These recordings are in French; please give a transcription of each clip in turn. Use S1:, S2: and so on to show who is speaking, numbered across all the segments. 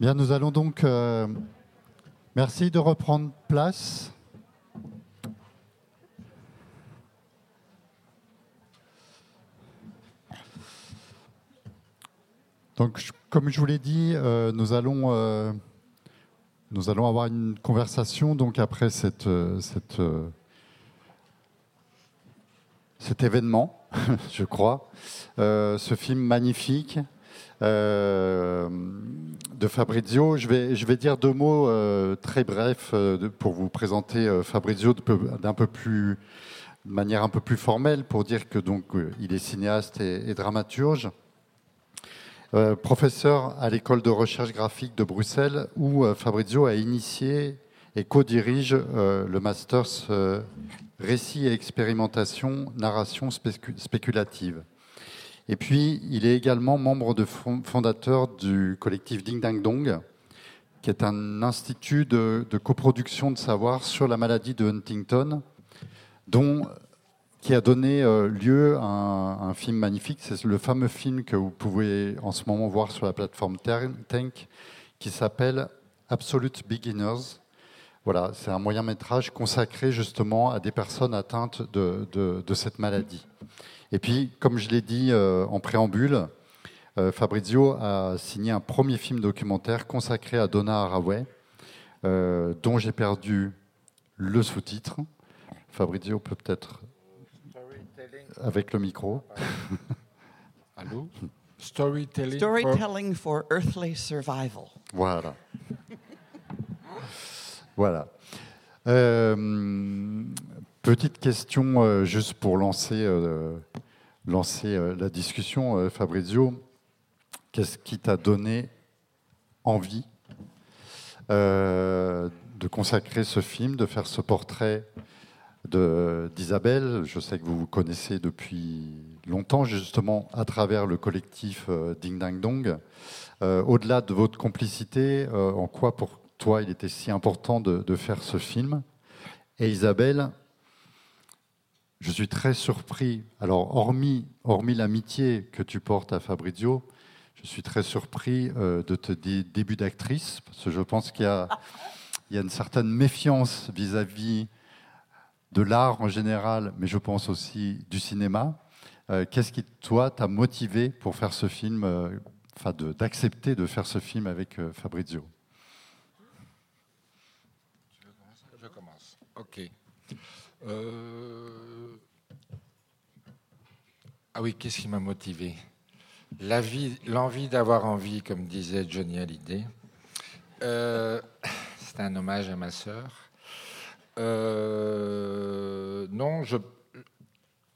S1: Bien, nous allons donc. euh, merci de reprendre place. Donc, comme je vous l'ai dit, euh, nous allons. euh, nous allons avoir une conversation donc après cette, cette, cet événement, je crois. Ce film magnifique euh, de Fabrizio. Je vais, dire deux mots euh, très brefs euh, pour vous présenter Fabrizio d'un peu plus, de manière un peu plus formelle, pour dire que donc il est cinéaste et, dramaturge. Professeur à l'école de recherche graphique de Bruxelles, où Fabrizio a initié et co-dirige le Masters Récit et expérimentation, narration spécu- spéculative. Et puis, il est également membre de fond- fondateur du collectif Ding Dang Dong, qui est un institut de, coproduction de savoir sur la maladie de Huntington, dont qui a donné euh, lieu à un, film magnifique. C'est le fameux film que vous pouvez en ce moment voir sur la plateforme Tank, qui s'appelle Absolute Beginners. Voilà, c'est un moyen métrage consacré justement à des personnes atteintes de cette maladie. Et puis, comme je l'ai dit euh, en préambule, euh, Fabrizio a signé un premier film documentaire consacré à Donna Haraway, euh, dont j'ai perdu le sous-titre. Fabrizio peut peut-être avec le micro.
S2: Allô? Storytelling. for-
S3: Storytelling for Earthly Survival.
S1: Voilà. voilà. Euh, petite question euh, juste pour lancer, euh, lancer euh, la discussion, euh, Fabrizio. Qu'est-ce qui t'a donné envie euh, de consacrer ce film, de faire ce portrait d'Isabelle? Je sais que vous vous connaissez depuis longtemps, justement à travers le collectif Ding Dang Dong. Au-delà de votre complicité, en quoi pour toi il était si important de, de faire ce film? Et Isabelle, je suis très surpris. Alors, hormis, hormis l'amitié que tu portes à Fabrizio, je suis très surpris euh, de tes dé- débuts d'actrice, parce que je pense qu'il y y a une certaine méfiance vis-à-vis de l'art en général, mais je pense aussi du cinéma. Euh, Qu'est-ce qui, toi, t'a motivé pour faire ce film, euh, enfin, d'accepter de, faire ce film avec Fabrizio?
S2: Je commence. Ok. Euh, Ah oui, qu'est-ce qui m'a motivé? L'envie d'avoir envie, comme disait Johnny Hallyday. Euh, C'est un hommage à ma sœur. Euh, non, je,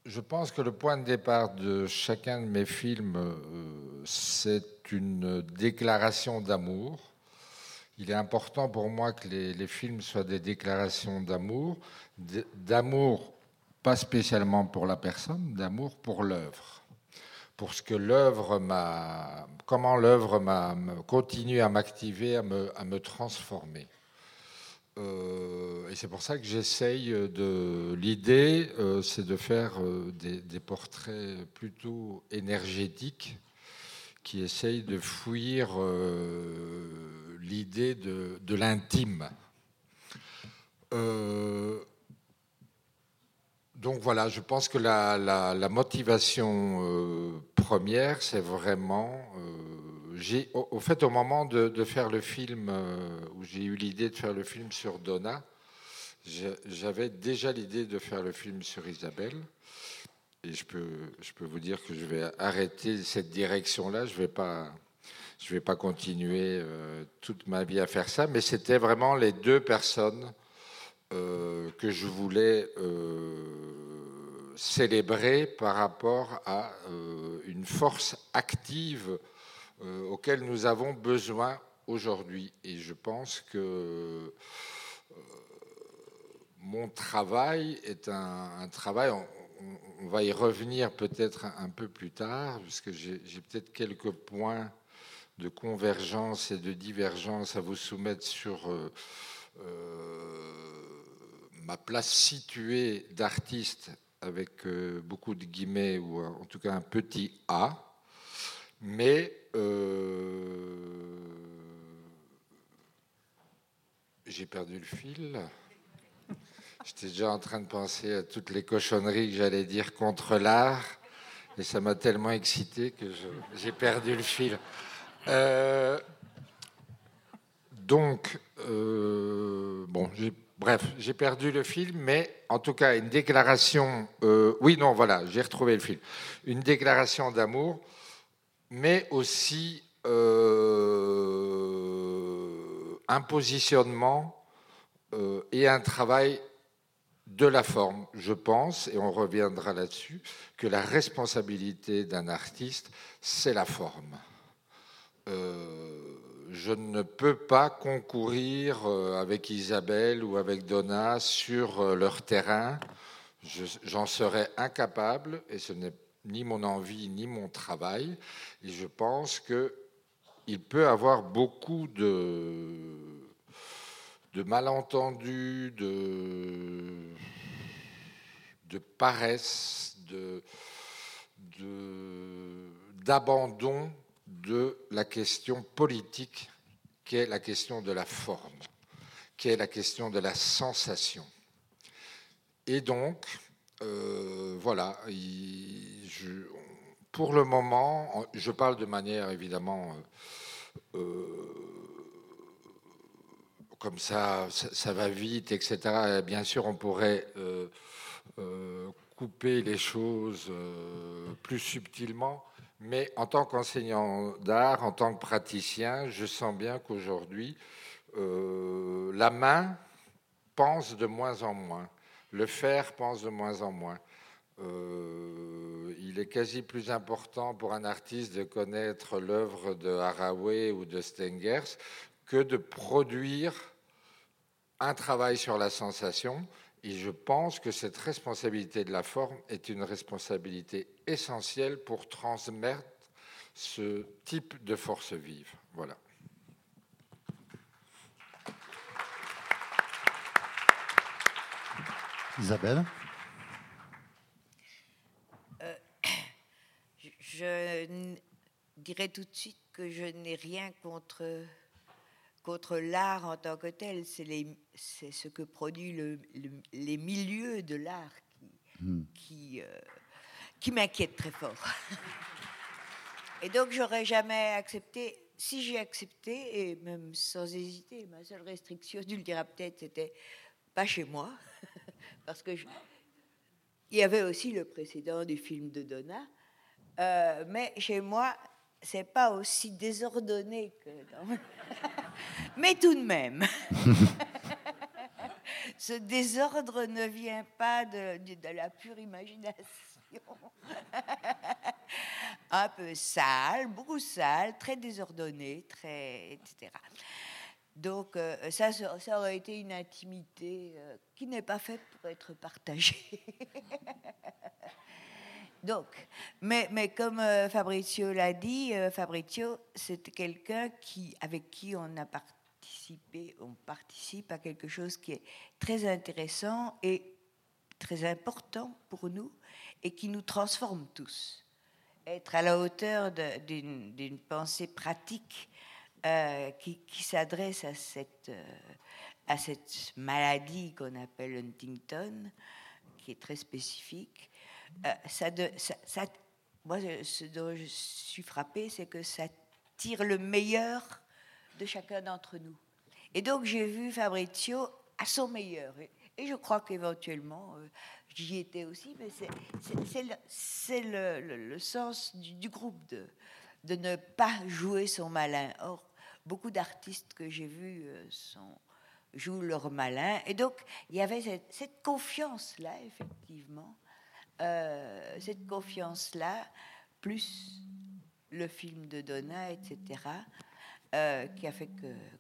S2: je pense que le point de départ de chacun de mes films, euh, c'est une déclaration d'amour. Il est important pour moi que les, les films soient des déclarations d'amour, d'amour pas spécialement pour la personne, d'amour pour l'œuvre, pour ce que l'œuvre m'a, comment l'œuvre m'a continue à m'activer, à me, à me transformer. Euh, et c'est pour ça que j'essaye de. L'idée, euh, c'est de faire euh, des, des portraits plutôt énergétiques qui essayent de fuir l'idée de, de l'intime. Donc voilà, je pense que la, motivation euh, première, c'est vraiment... euh, au, fait, au moment de, faire le film, euh, où j'ai eu l'idée de faire le film sur Donna, j'avais déjà l'idée de faire le film sur Isabelle. Et je peux, je peux vous dire que je vais arrêter cette direction-là. Je ne vais vais pas continuer euh, toute ma vie à faire ça. Mais c'était vraiment les deux personnes euh, que je voulais euh, célébrer par rapport à euh, une force active auquel nous avons besoin aujourd'hui. Et je pense que mon travail est un, travail, on, va y revenir peut-être un, peu plus tard, parce que j'ai peut-être quelques points de convergence et de divergence à vous soumettre sur ma place située d'artiste avec euh, beaucoup de guillemets ou en tout cas un petit A. Mais euh, J'ai perdu le fil. J'étais déjà en train de penser à toutes les cochonneries que j'allais dire contre l'art. Et ça m'a tellement excité que j'ai perdu le fil. Euh, donc, euh, bon, bref, j'ai perdu le fil, mais en tout cas, une déclaration. Euh, oui, non, voilà, j'ai retrouvé le fil. Une déclaration d'amour, mais aussi un positionnement et un travail de la forme. Je pense, et on reviendra là-dessus, que la responsabilité d'un artiste, c'est la forme. Euh, je ne peux pas concourir euh, avec Isabelle ou avec Donna sur euh, leur terrain. J'en serais incapable et ce n'est ni mon envie ni mon travail. Et je pense qu'il peut avoir beaucoup de malentendus, de, de paresse, d'abandon de, la question politique qui est la question de la forme, qui est la question de la sensation. Et donc, euh, voilà, pour le moment, je parle de manière évidemment euh, euh, comme ça, ça, va vite, etc. bien sûr, on pourrait couper les choses plus subtilement, mais en tant qu'enseignant d'art, en tant que praticien, je sens bien qu'aujourd'hui, la main pense de moins en moins, le faire pense de moins en moins. il est quasi plus important pour un artiste de connaître l'œuvre de Haraway ou de Stengers que de produire un travail sur la sensation. Et je pense que cette responsabilité de la forme est une responsabilité essentielle pour transmettre ce type de force vive. Voilà.
S1: Isabelle?
S4: Euh, Je dirais tout de suite que je n'ai rien contre contre l'art en tant que tel, c'est ce que produit le, les milieux de l'art qui, qui, euh, qui m'inquiètent très fort. Et donc, j'aurais jamais accepté, si j'ai accepté, et même sans hésiter, ma seule restriction, tu le diras peut-être, c'était pas chez moi, parce que il y avait aussi le précédent du film de Donna, euh, mais chez moi, c'est pas aussi désordonné que dans... Mais tout de même, ce désordre ne vient pas de, la pure imagination. Un peu sale, beaucoup sale, très désordonné, etc. Donc euh, ça, ça aurait été une intimité euh, qui n'est pas faite pour être partagée. Donc, mais, mais comme euh, Fabrizio l'a dit, euh, Fabrizio, c'est quelqu'un qui, avec qui on a participé, on participe à quelque chose qui est très intéressant et très important pour nous et qui nous transforme tous. Être à la hauteur d'une pensée pratique euh, qui, qui s'adresse à cette, à cette maladie qu'on appelle Huntington, qui est très spécifique euh, ça, moi, ce dont je suis frappée, c'est que ça tire le meilleur de chacun d'entre nous. Et donc, j'ai vu Fabrizio à son meilleur. Et, je crois qu'éventuellement, euh, j'y étais aussi, mais c'est le, le, le, sens du, du, groupe de, de ne pas jouer son malin. Or, beaucoup d'artistes que j'ai vus euh, sont, jouent leur malin. Et donc, il y avait cette confiance-là, effectivement, euh, cette confiance-là, plus le film de Donna, etc., euh, qui a fait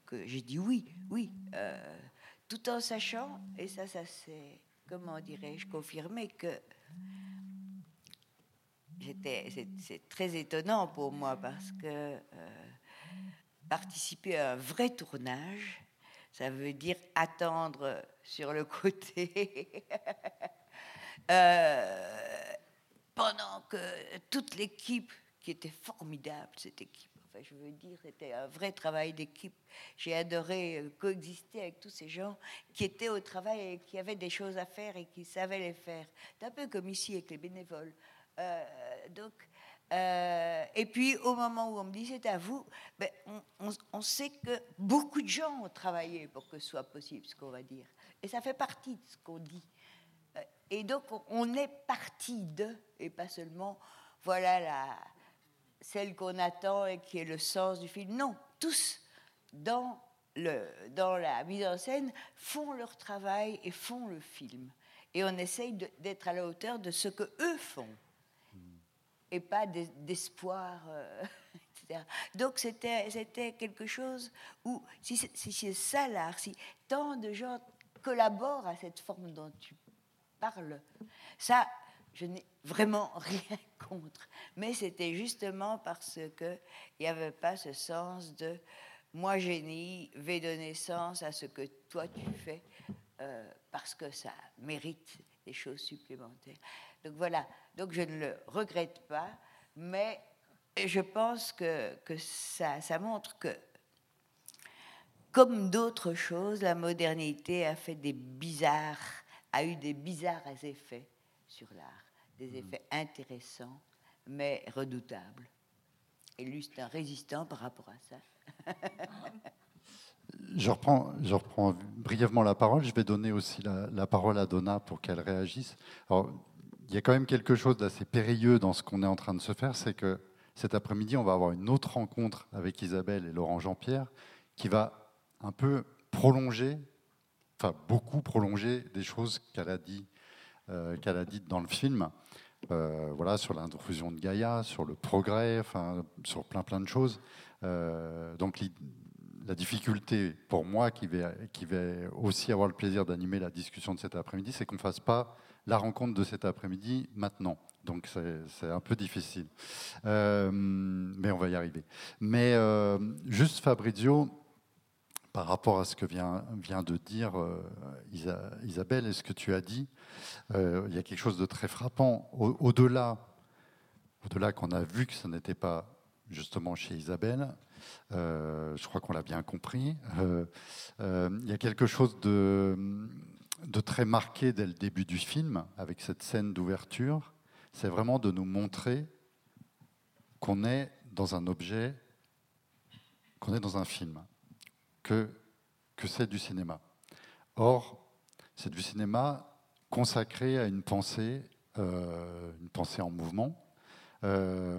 S4: que, j'ai dit oui, oui, euh, tout en sachant, et ça, ça c'est, comment dirais-je, confirmé que c'est très étonnant pour moi parce que participer à un vrai tournage, ça veut dire attendre sur le côté pendant que toute l'équipe, qui était formidable, cette équipe, Enfin, je veux dire, c'était un vrai travail d'équipe. J'ai adoré euh, coexister avec tous ces gens qui étaient au travail et qui avaient des choses à faire et qui savaient les faire. C'est un peu comme ici avec les bénévoles. Euh, donc, euh, et puis, au moment où on me dit c'est à vous, ben, on, on, sait que beaucoup de gens ont travaillé pour que ce soit possible, ce qu'on va dire. Et ça fait partie de ce qu'on dit. Et donc, on est parti de, et pas seulement, voilà la, celle qu'on attend et qui est le sens du film. Non, tous, dans, le, dans la mise en scène, font leur travail et font le film. Et on essaye d'être à la hauteur de ce que eux font et pas d'espoir, euh, etc. Donc c'était quelque chose où, si c'est ça l'art, si tant de gens collaborent à cette forme dont tu parles, ça, je n'ai vraiment rien contre. Mais c'était justement parce qu'il n'y avait pas ce sens de moi, génie, vais donner sens à ce que toi tu fais, euh, parce que ça mérite des choses supplémentaires. Donc voilà, donc je ne le regrette pas, mais je pense que, que ça, ça montre que, comme d'autres choses, la modernité a fait des bizarres, a eu des bizarres effets sur l'art, des hmm. effets intéressants, mais redoutables. Et lui, c'est un résistant par rapport à ça.
S1: je, reprends, je reprends brièvement la parole. Je vais donner aussi la, la parole à Donna pour qu'elle réagisse. Alors, il y a quand même quelque chose d'assez périlleux dans ce qu'on est en train de se faire, c'est que cet après-midi, on va avoir une autre rencontre avec Isabelle et Laurent Jean-Pierre qui va un peu prolonger, enfin beaucoup prolonger des choses qu'elle a dit, euh, qu'elle a dites dans le film. Euh, voilà, sur l'intrusion de Gaïa, sur le progrès, enfin, sur plein plein de choses. Euh, donc la difficulté pour moi, qui vais, qui vais aussi avoir le plaisir d'animer la discussion de cet après-midi, c'est qu'on ne fasse pas la rencontre de cet après-midi maintenant. Donc c'est un peu difficile. Mais on va y arriver. Mais juste Fabrizio, par rapport à ce que vient, de dire euh, Isabelle et ce que tu as dit, il y a quelque chose de très frappant. Au-delà au qu'on a vu que ce n'était pas justement chez Isabelle, je crois qu'on l'a bien compris, il y a quelque chose de de très marqué dès le début du film, avec cette scène d'ouverture, c'est vraiment de nous montrer qu'on est dans un objet, qu'on est dans un film, que, que c'est du cinéma. Or, c'est du cinéma consacré à une pensée, euh, une pensée en mouvement, euh,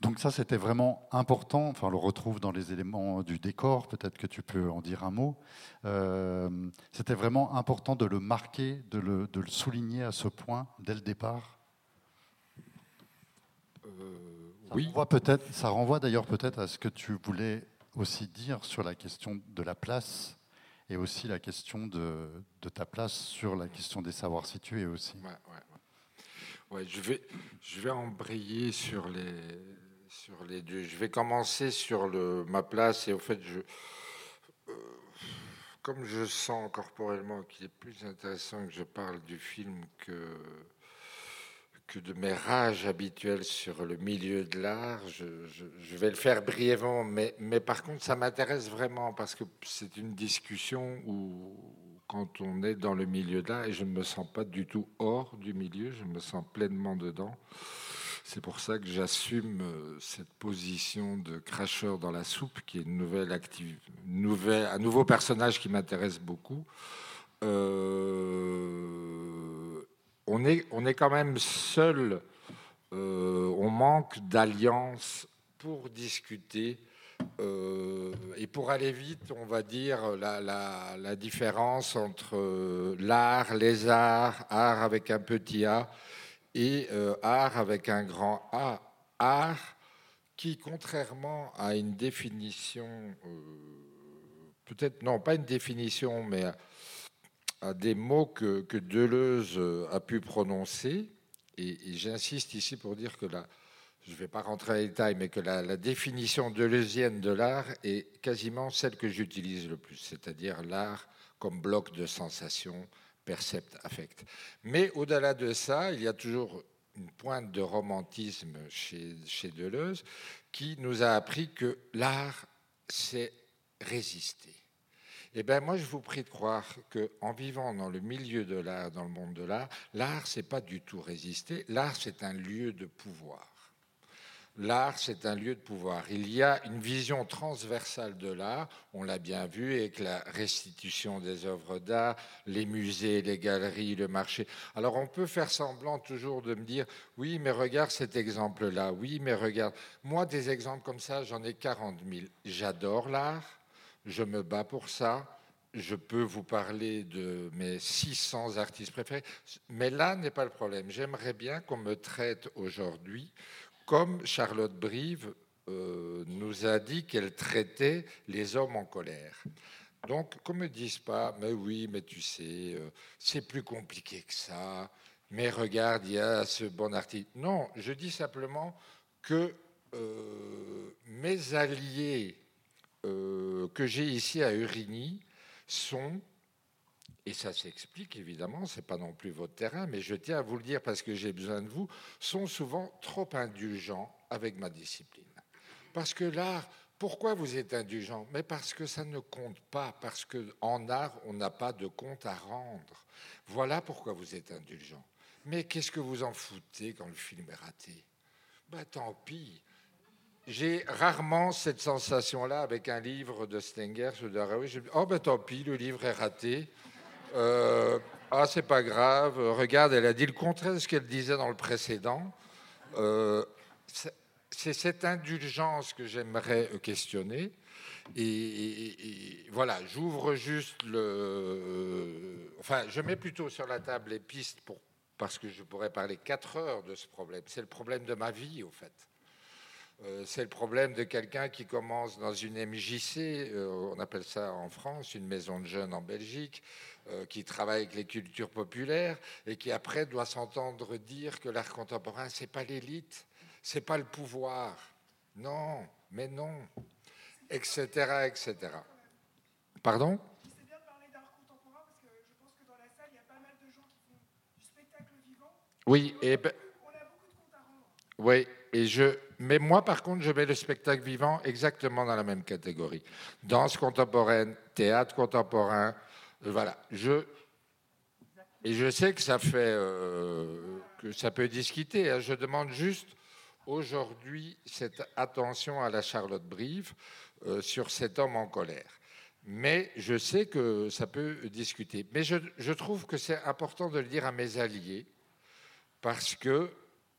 S1: donc ça, c'était vraiment important. Enfin, on le retrouve dans les éléments du décor. Peut-être que tu peux en dire un mot. Euh, c'était vraiment important de le marquer, de le, souligner à ce point dès le départ. Euh, oui. Renvoie peut-être, ça renvoie d'ailleurs peut-être à ce que tu voulais aussi dire sur la question de la place et aussi la question de, ta place sur la question des savoirs situés aussi.
S2: Ouais, je vais, je vais embrayer sur les, sur les deux. Je vais commencer sur le, ma place et au fait, je, euh, comme je sens corporellement qu'il est plus intéressant que je parle du film que, que de mes rages habituelles sur le milieu de l'art, je, vais le faire brièvement, mais, mais par contre, ça m'intéresse vraiment parce que c'est une discussion où, quand on est dans le milieu de l'art, et je ne me sens pas du tout hors du milieu, je me sens pleinement dedans. C'est pour ça que j'assume euh, cette position de cracheur dans la soupe, qui est une nouvelle active, nouvelle, un nouveau personnage qui m'intéresse beaucoup. Euh, on, est, on quand même seul, euh, on manque d'alliance pour discuter. et pour aller vite, on va dire la, différence entre l'art, les arts, art avec un petit a, et euh, art avec un grand A, art qui, contrairement à une définition, euh, peut-être non pas une définition, mais à, des mots que, Deleuze a pu prononcer, et, j'insiste ici pour dire que là, je ne vais pas rentrer dans les détails, mais que la, la définition deleuzienne de l'art est quasiment celle que j'utilise le plus, c'est-à-dire l'art comme bloc de sensations, percept, affect. Mais au-delà de ça, il y a toujours une pointe de romantisme chez, chez Deleuze, qui nous a appris que l'art, c'est résister. Eh bien, moi, je vous prie de croire qu'en vivant dans le milieu de l'art, dans le monde de l'art, l'art, c'est pas du tout résister. L'art, c'est un lieu de pouvoir. L'art, c'est un lieu de pouvoir. Il y a une vision transversale de l'art, on l'a bien vu avec la restitution des œuvres d'art, les musées, les galeries, le marché. Alors on peut faire semblant toujours de me dire, oui, mais regarde cet exemple-là, oui, mais regarde. Moi, des exemples comme ça, j'en ai 40 000. J'adore l'art, je me bats pour ça. Je peux vous parler de mes 600 artistes préférés, mais là n'est pas le problème. J'aimerais bien qu'on me traite aujourd'hui comme Charlotte Brive euh, nous a dit qu'elle traitait les hommes en colère. Donc, qu'on ne me dise pas, mais oui, mais tu sais, euh, c'est plus compliqué que ça, mais regarde, il y a ce bon article. Non, je dis simplement que euh, mes alliés que j'ai ici à Urigny sont et ça s'explique évidemment, c'est pas non plus votre terrain, mais je tiens à vous le dire parce que j'ai besoin de vous, sont souvent trop indulgents avec ma discipline. Parce que l'art, pourquoi vous êtes indulgent Mais parce que ça ne compte pas, parce qu'en art, on n'a pas de compte à rendre. Voilà pourquoi vous êtes indulgent. Mais qu'est-ce que vous en foutez quand le film est raté? Ben tant pis. J'ai rarement cette sensation-là avec un livre de Stenger ou de Raoult. Je oh ben tant pis, le livre est raté. Euh, ah, c'est pas grave. Regarde, elle a dit le contraire de ce qu'elle disait dans le précédent. Euh, c'est cette indulgence que j'aimerais questionner. Et, voilà, j'ouvre juste le. Enfin, je mets plutôt sur la table les pistes pour, parce que je pourrais parler quatre heures de ce problème. C'est le problème de ma vie, au fait. Euh, c'est le problème de quelqu'un qui commence dans une MJC, on appelle ça en France, une maison de jeunes en Belgique, euh, qui travaille avec les cultures populaires et qui après doit s'entendre dire que l'art contemporain, c'est pas l'élite, c'est pas le pouvoir. Non, mais non, etc., etc. Pardon? Oui, et ben, oui, mais moi par contre, je mets le spectacle vivant exactement dans la même catégorie. Danse contemporaine, théâtre contemporain, voilà. Je, et je sais que ça fait euh, que ça peut discuter. Hein. Je demande juste aujourd'hui cette attention à la Charlotte Brive euh, sur cet homme en colère. Mais je sais que ça peut discuter. Mais je, je trouve que c'est important de le dire à mes alliés parce que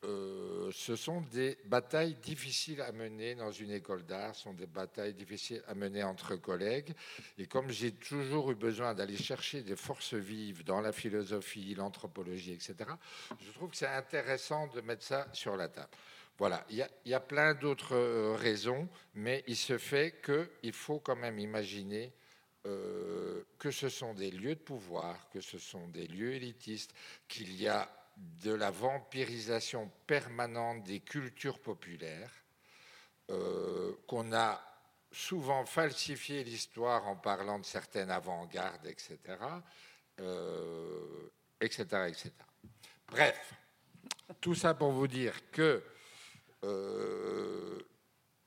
S2: euh, ce sont des batailles difficiles à mener dans une école d'art, sont des batailles difficiles à mener entre collègues. Et comme j'ai toujours eu besoin d'aller chercher des forces vives dans la philosophie, l'anthropologie, etc., je trouve que c'est intéressant de mettre ça sur la table. Voilà, il y a, plein d'autres euh, raisons, mais il se fait qu'il faut quand même imaginer euh, que ce sont des lieux de pouvoir, que ce sont des lieux élitistes, qu'il y a de la vampirisation permanente des cultures populaires, euh, qu'on a souvent falsifié l'histoire en parlant de certaines avant-gardes, etc., etc., etc. Bref, tout ça pour vous dire que euh,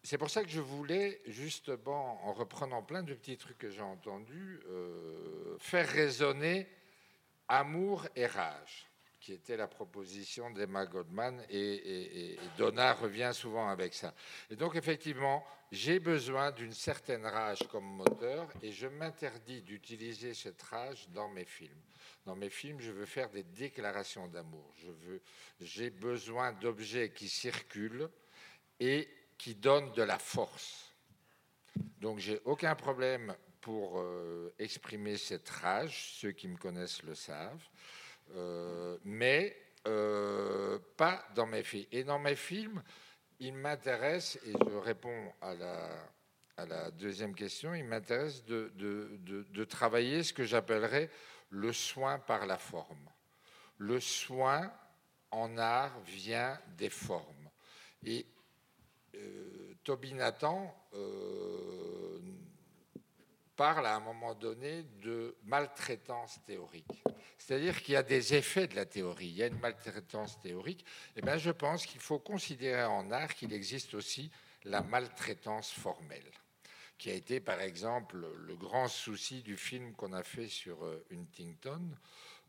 S2: c'est pour ça que je voulais, justement, en reprenant plein de petits trucs que j'ai entendus, euh, faire résonner amour et rage qui était la proposition d'Emma Goldman, et, Donna revient souvent avec ça. Et donc, effectivement, j'ai besoin d'une certaine rage comme moteur, et je m'interdis d'utiliser cette rage dans mes films. Dans mes films, je veux faire des déclarations d'amour. J'ai besoin d'objets qui circulent et qui donnent de la force. Donc, j'ai aucun problème pour euh, exprimer cette rage. Ceux qui me connaissent le savent. Euh, mais euh, pas dans mes films. Et dans mes films, il m'intéresse, et je réponds à la, deuxième question, il m'intéresse de, travailler ce que j'appellerais le soin par la forme. Le soin en art vient des formes. Et euh, Toby Nathan parle à un moment donné de maltraitance théorique. C'est-à-dire qu'il y a des effets de la théorie, il y a une maltraitance théorique. Et eh bien, je pense qu'il faut considérer en art qu'il existe aussi la maltraitance formelle, qui a été par exemple le grand souci du film qu'on a fait sur euh, Huntington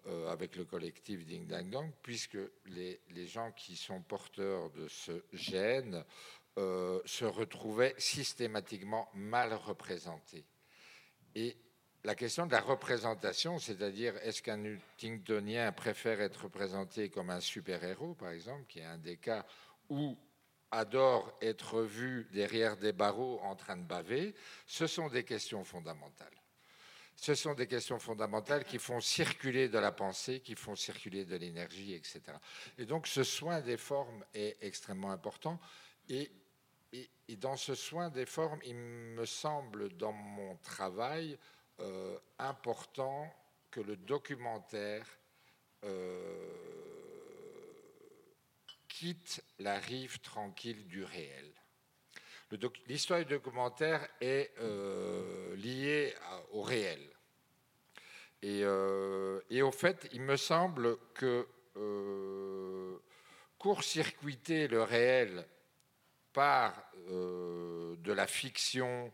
S2: euh, avec le collectif Ding Dang Dong, puisque les, les, gens qui sont porteurs de ce gène euh, se retrouvaient systématiquement mal représentés. Et la question de la représentation, c'est-à-dire est-ce qu'un Huntingtonien préfère être représenté comme un super-héros, par exemple, qui est un des cas où adore être vu derrière des barreaux en train de baver, ce sont des questions fondamentales. Ce sont des questions fondamentales qui font circuler de la pensée, qui font circuler de l'énergie, etc. Et donc ce soin des formes est extrêmement important. Et, dans ce soin des formes, il me semble dans mon travail euh, important que le documentaire euh, quitte la rive tranquille du réel. L'histoire du documentaire est euh, liée au réel. Et, au fait, il me semble que court-circuiter le réel par de la fiction,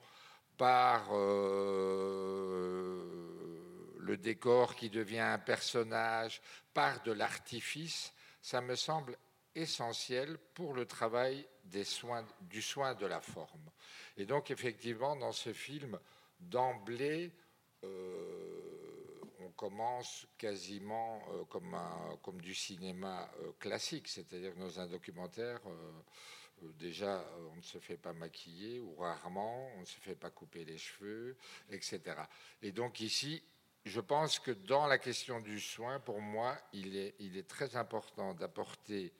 S2: par le décor qui devient un personnage, par de l'artifice, ça me semble essentiel pour le travail du soin de la forme. Et donc, effectivement, dans ce film, d'emblée, euh, on commence quasiment euh, comme, du cinéma euh, classique, c'est-à-dire dans un documentaire, déjà, on ne se fait pas maquiller, ou rarement, on ne se fait pas couper les cheveux, etc. Et donc ici, je pense que dans la question du soin, pour moi, il est, très important d'apporter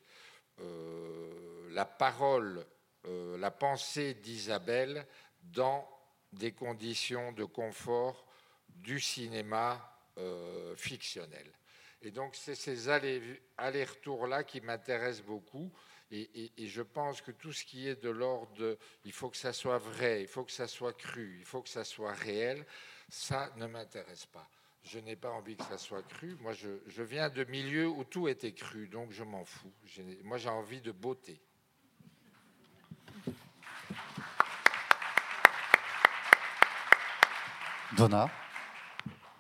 S2: euh, la parole, euh, la pensée d'Isabelle dans des conditions de confort du cinéma euh, fictionnel. Et donc, c'est ces allers-retours-là qui m'intéressent beaucoup. Et, je pense que tout ce qui est de l'ordre il faut que ça soit vrai, il faut que ça soit cru, il faut que ça soit réel, ça ne m'intéresse pas je n'ai pas envie que ça soit cru. Moi, je, viens de milieux où tout était cru, donc je m'en fous. Moi, j'ai envie de beauté.
S1: Donna,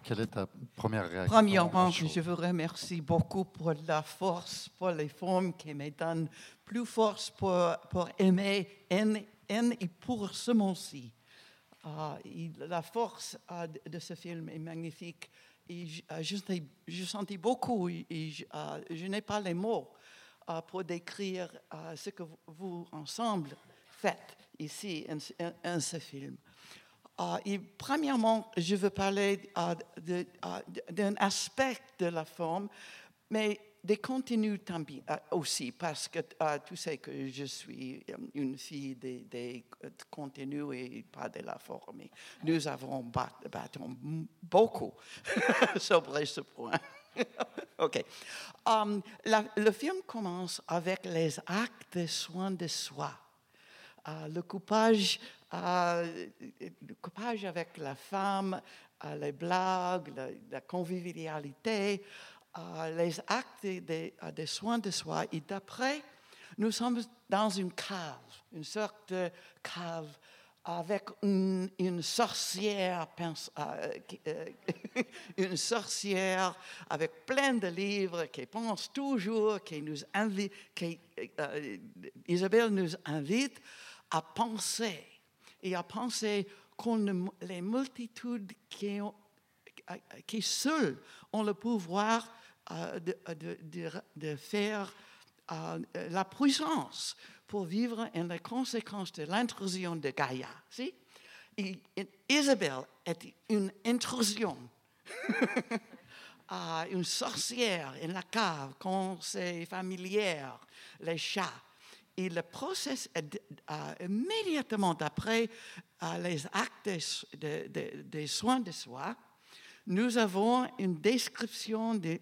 S1: quelle est ta première réaction
S3: Premièrement, je vous remercie beaucoup pour la force, pour les formes qui me donnent plus force pour, pour aimer et pour ce monde-ci. Ah, la force ah, de ce film est magnifique. Et je, je, sentis beaucoup et je, ah, je n'ai pas les mots pour décrire ce que vous, ensemble faites ici en, ce film. Et premièrement, je veux parler d'un aspect de la forme, mais des contenus euh, aussi, parce que euh, tu sais que je suis euh, une fille des, des contenus et pas de la forme. Nous avons battu beaucoup sur ce point. OK. Um, le film commence avec les actes de soins de soi. le, coupage, le coupage avec la femme, les blagues, la convivialité, les actes des de soins de soi. Et d'après, nous sommes dans une cave, une sorte de cave avec une, sorcière, euh, euh, une sorcière avec plein de livres qui pense toujours, qui nous invite, qui, euh, Isabelle nous invite à penser et à penser qu'on les multitudes qui, qui seules ont le pouvoir de, de, faire euh, la puissance pour vivre en les conséquences de l'intrusion de Gaïa. Si? Isabelle est une intrusion. une sorcière en la cave, quand c'est familière, les chats. Et le process, immédiatement après les actes des soins de soi, nous avons une description du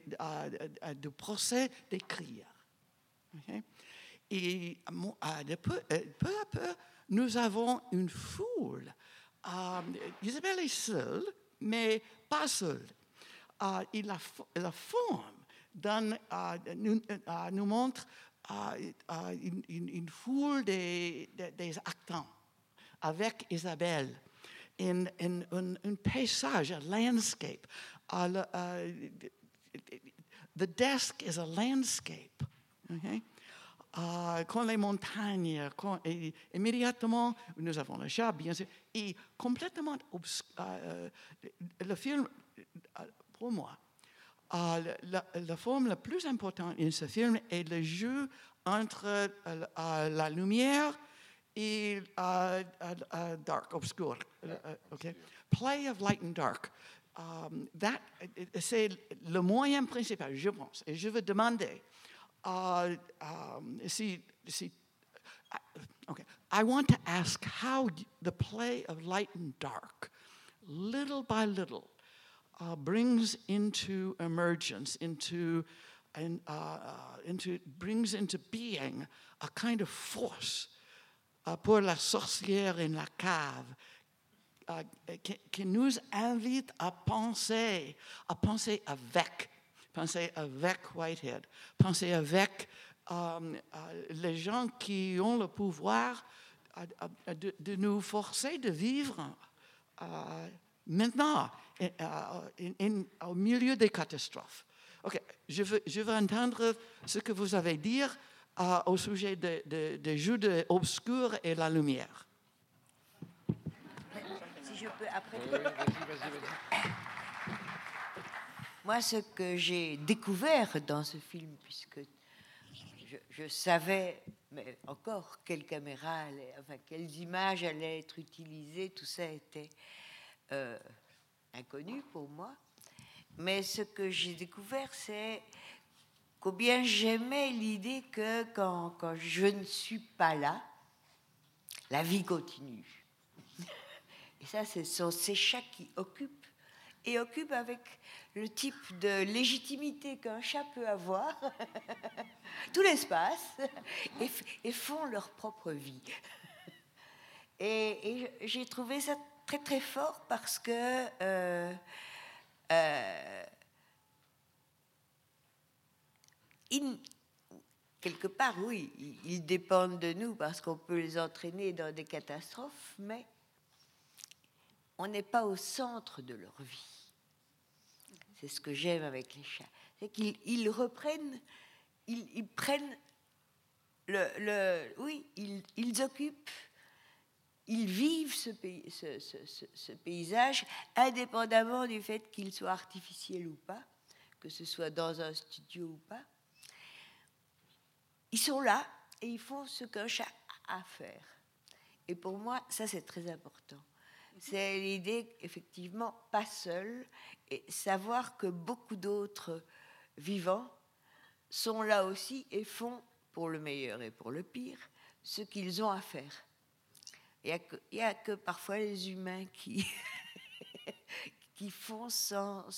S3: procès d'écrire. Et peu, à peu, nous avons une foule Euh, Isabelle est seule, mais pas seule. Euh, et la, fo- la forme euh, nous, euh, nous montre euh, euh, une, foule des, des- acteurs avec Isabelle. In, in, un, un paysage, a landscape. Uh, the desk is a landscape. quand les montagnes, immédiatement, nous avons le chat, bien sûr, et complètement obs- euh, le film, euh, pour moi, la, forme la plus importante in ce film est le jeu entre euh, euh, la lumière et euh, dark, obscur. okay? Play of light and dark. Um, c'est le moyen principal, je pense. Et je veux demander uh, um, si, si okay. I want to ask how the play of light and dark, little by little, uh, brings into emergence, into, uh, uh, into, brings into being a kind of force pour la sorcière in la cave, qui, nous invite à penser, à penser avec, penser avec Whitehead, penser avec um, les gens qui ont le pouvoir de, nous forcer de vivre maintenant, in- au milieu des catastrophes. Ok, je veux, entendre ce que vous avez à dire euh, au sujet des de, de jeux de obscur et la lumière.
S4: Si je peux après. Moi, ce que j'ai découvert dans ce film, puisque je, je savais, mais encore, quelle caméra, allait- enfin, quelles images allaient être utilisées, tout ça était euh, inconnu pour moi. Mais ce que j'ai découvert, c'est combien j'aimais l'idée que quand, quand je ne suis pas là, la vie continue. Et ça, ce sont ces chats qui occupent, et occupent avec le type de légitimité qu'un chat peut avoir, tout l'espace, et, font leur propre vie. Et, et j'ai trouvé ça très très fort parce que euh, euh, ils- quelque part, oui, ils- dépendent de nous parce qu'on peut les entraîner dans des catastrophes, mais on n'est pas au centre de leur vie. C'est ce que j'aime avec les chats. C'est qu'ils ils reprennent, ils, ils prennent le, le- oui, ils, ils occupent, ils vivent ce, pays- ce- ce- ce- ce paysage indépendamment du fait qu'il soit artificiel ou pas, que ce soit dans un studio ou pas. Ils sont là et ils font ce qu'un chat a à faire. Et pour moi, ça c'est très important. C'est l'idée, effectivement, pas seul, et savoir que beaucoup d'autres vivants sont là aussi et font, pour le meilleur et pour le pire, ce qu'ils ont à faire. Il n'y a, que- parfois les humains qui, font sans,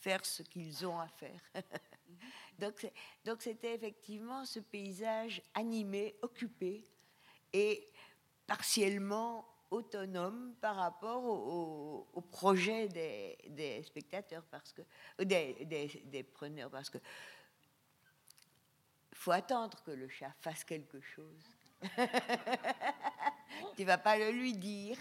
S4: faire ce qu'ils ont à faire. Donc, c'était effectivement ce paysage animé, occupé et partiellement autonome par rapport au, au- projet des, spectateurs, parce que, euh, des preneurs, parce que faut attendre que le chat fasse quelque chose. tu vas pas le lui dire.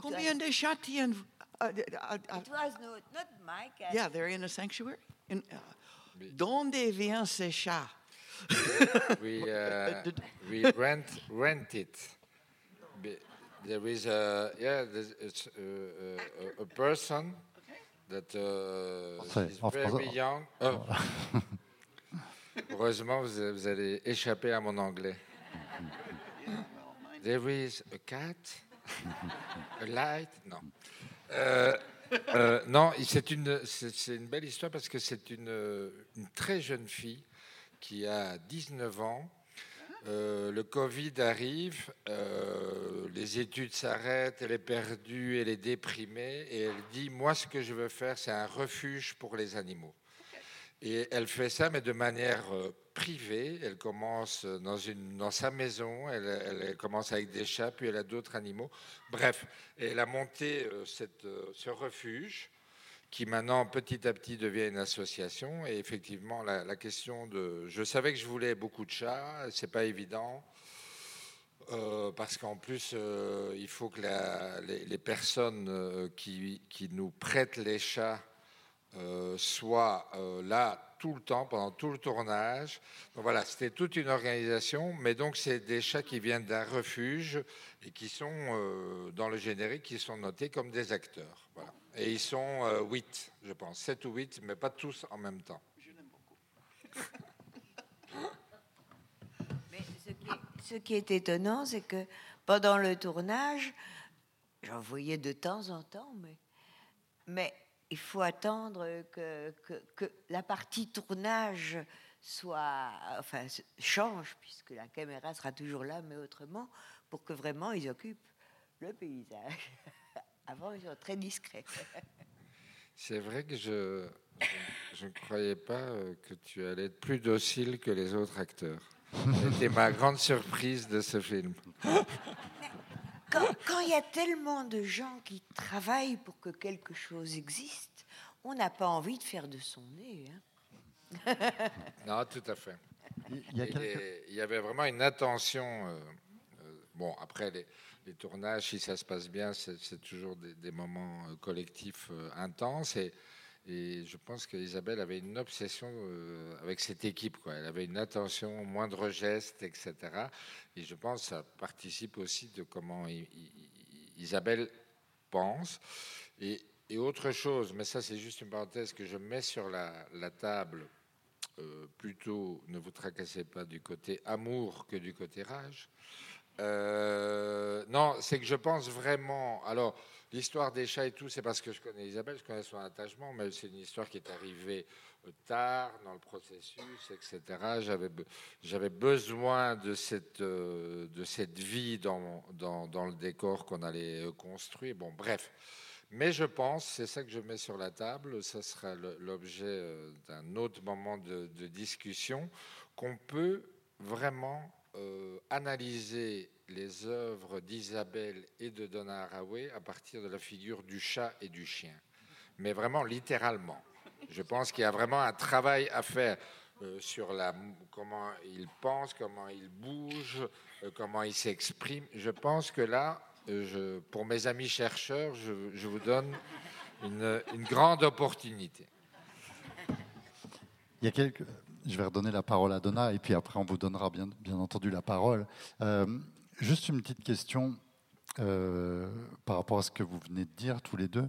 S3: Combien de chats tiennent-vous uh, uh, uh,
S4: It was no, not my cat.
S3: Yeah, they're in a sanctuary? In, uh, D'onde viennent ces chats?
S2: We, uh, we rent, rent it. There is a, yeah, there's, it's a, a, a person that uh, is very young. Oh. Heureusement, vous, allez échapper à mon anglais. There is a cat, a light, non. Euh, euh, non, c'est une, c'est une belle histoire parce que c'est une, très jeune fille qui a 19 ans. Euh, le Covid arrive, les études s'arrêtent, elle est perdue, elle est déprimée et elle dit Moi, ce que je veux faire, c'est un refuge pour les animaux. Et elle fait ça, mais de manière euh, privée. Elle commence dans, une, dans sa maison, elle, commence avec des chats, puis elle a d'autres animaux. Bref, elle a monté euh, euh, ce refuge qui maintenant petit à petit devient une association. Et effectivement, la, question de... Je savais que je voulais beaucoup de chats, c'est pas évident. Euh, parce qu'en plus, euh, il faut que les, personnes euh, qui nous prêtent les chats euh, soient euh, là tout le temps, pendant tout le tournage. Donc voilà, c'était toute une organisation, mais donc c'est des chats qui viennent d'un refuge et qui sont euh, dans le générique, qui sont notés comme des acteurs. Voilà. Et ils sont euh, huit, je pense, sept ou huit, mais pas tous en même temps.
S4: Mais ce qui, est, ce qui est étonnant, c'est que pendant le tournage, j'en voyais de temps en temps, mais, mais il faut attendre que, que, que la partie tournage soit, enfin, change, puisque la caméra sera toujours là, mais autrement, pour que vraiment ils occupent le paysage. Avant, ils sont très discrets.
S2: C'est vrai que je, je, je ne croyais pas euh, que tu allais être plus docile que les autres acteurs. C'était ma grande surprise de ce film.
S4: Quand quand il y a tellement de gens qui travaillent pour que quelque chose existe, on n'a pas envie de faire de son nez. hein.
S2: Non, tout à fait.
S1: Il y a
S2: Et
S1: quelques-
S2: les- il y avait vraiment une attention. euh, euh, bon, après, les, les tournages, si ça se passe bien, c'est toujours des, des moments euh, collectifs euh, intenses. Et, et je pense qu'Isabelle avait une obsession euh, avec cette équipe. Elle avait une attention moindre geste, etc. Et je pense que ça participe aussi de comment Isabelle pense. Et, autre chose, mais ça c'est juste une parenthèse que je mets sur la, la table euh, plutôt, ne vous tracassez pas du côté amour que du côté rage. Euh, non, c'est que je pense vraiment. Alors, l'histoire des chats et tout, c'est parce que je connais Isabelle, je connais son attachement, mais c'est une histoire qui est arrivée euh, tard dans le processus, etc. J'avais, be- j'avais besoin de cette, euh, vie dans, le décor qu'on allait euh, construire. Bon, bref. Mais je pense, c'est ça que je mets sur la table, ça sera l'objet d'un autre moment de discussion, qu'on peut vraiment euh, analyser les œuvres d'Isabelle et de Donna Haraway à partir de la figure du chat et du chien. Mais vraiment littéralement. Je pense qu'il y a vraiment un travail à faire euh, sur la, comment il pense, comment il bouge, euh, comment il s'exprime. Je pense que là, euh, pour mes amis chercheurs, je, je vous donne une, une grande opportunité.
S1: Il y a quelques... Je vais redonner la parole à Donna et puis après on vous donnera bien, bien entendu la parole. Euh, juste une petite question euh, par rapport à ce que vous venez de dire tous les deux.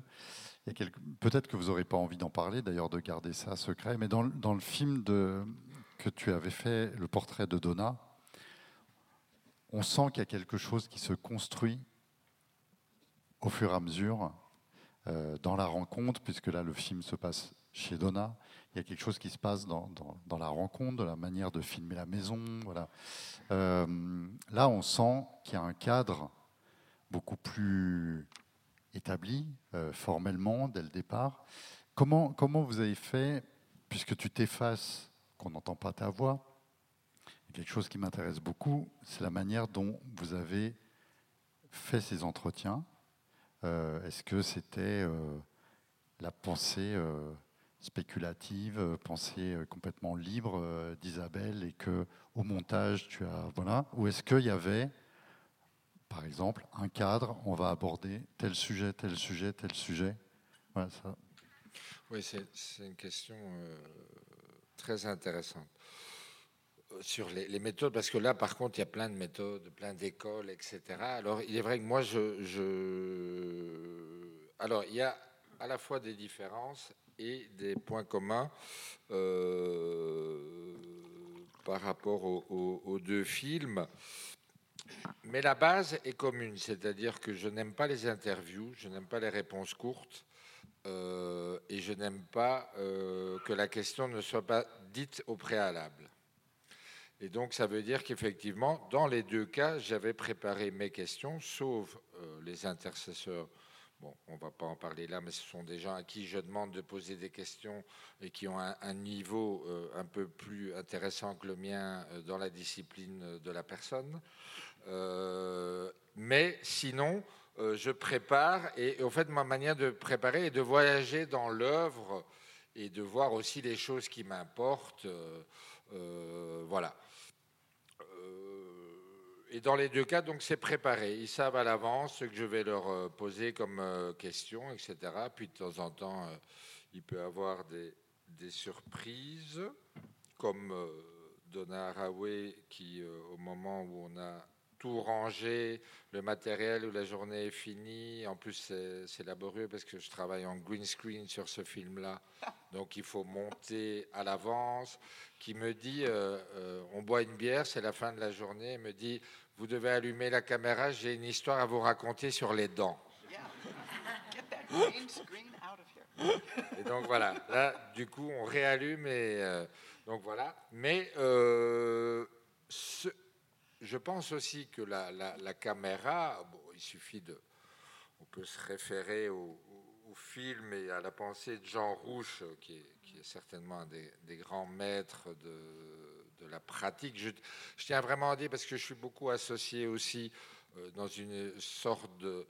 S1: Peut-être que vous n'aurez pas envie d'en parler, d'ailleurs de garder ça secret, mais dans, dans le film que tu avais fait, le portrait de Donna, on sent qu'il y a quelque chose qui se construit au fur et à mesure euh, dans la rencontre, puisque là le film se passe chez Donna. Il y a quelque chose qui se passe dans, la rencontre, de la manière de filmer la maison. Voilà. Euh, là, on sent qu'il y a un cadre beaucoup plus établi euh, formellement dès le départ. Comment, comment vous avez fait, puisque tu t'effaces, qu'on n'entend pas ta voix, quelque chose qui m'intéresse beaucoup, c'est la manière dont vous avez fait ces entretiens. Euh, Est-ce que c'était euh, la pensée euh, spéculative, pensée complètement libre d'Isabelle et que au montage tu as voilà, ou est-ce qu'il y avait par exemple un cadre, on va aborder tel sujet, tel sujet, tel sujet? Voilà, ça.
S2: Oui, c'est une question très intéressante sur les, méthodes, parce que là, par contre, il y a plein de méthodes, plein d'écoles, etc. Alors, il est vrai que moi, je, Alors, il y a à la fois des différences et des points communs euh, par rapport au- au- aux deux films. Mais la base est commune, c'est-à-dire que je n'aime pas les interviews, je n'aime pas les réponses courtes. Euh, et je n'aime pas euh, que la question ne soit pas dite au préalable. Et donc, ça veut dire qu'effectivement, dans les deux cas, j'avais préparé mes questions, sauf euh, les intercesseurs Bon, on ne va pas en parler là, mais ce sont des gens à qui je demande de poser des questions et qui ont un, niveau euh, un peu plus intéressant que le mien euh, dans la discipline de la personne. Mais sinon, je prépare et, en fait, ma manière de préparer est de voyager dans l'œuvre et de voir aussi les choses qui m'importent. voilà et dans les deux cas, donc c'est préparé. Ils savent à l'avance ce que je vais leur euh, poser comme euh, question, etc. Puis de temps en temps, euh, il peut avoir des, des surprises, comme Donna Haraway, qui, au moment où on a tout rangé, le matériel où la journée est finie. En plus, c'est laborieux parce que je travaille en green screen sur ce film-là. Donc, il faut monter à l'avance. Qui me dit, on boit une bière, c'est la fin de la journée. Me dit, vous devez allumer la caméra, j'ai une histoire à vous raconter sur les dents. Et donc voilà, là du coup on réallume et euh, donc voilà. Mais euh, je pense aussi que la, caméra, bon, il suffit de, on peut se référer au, film et à la pensée de Jean Rouche, qui est, certainement un des grands maîtres de de la pratique. Je, tiens vraiment à dire, parce que je suis beaucoup associé aussi euh, dans une sorte de,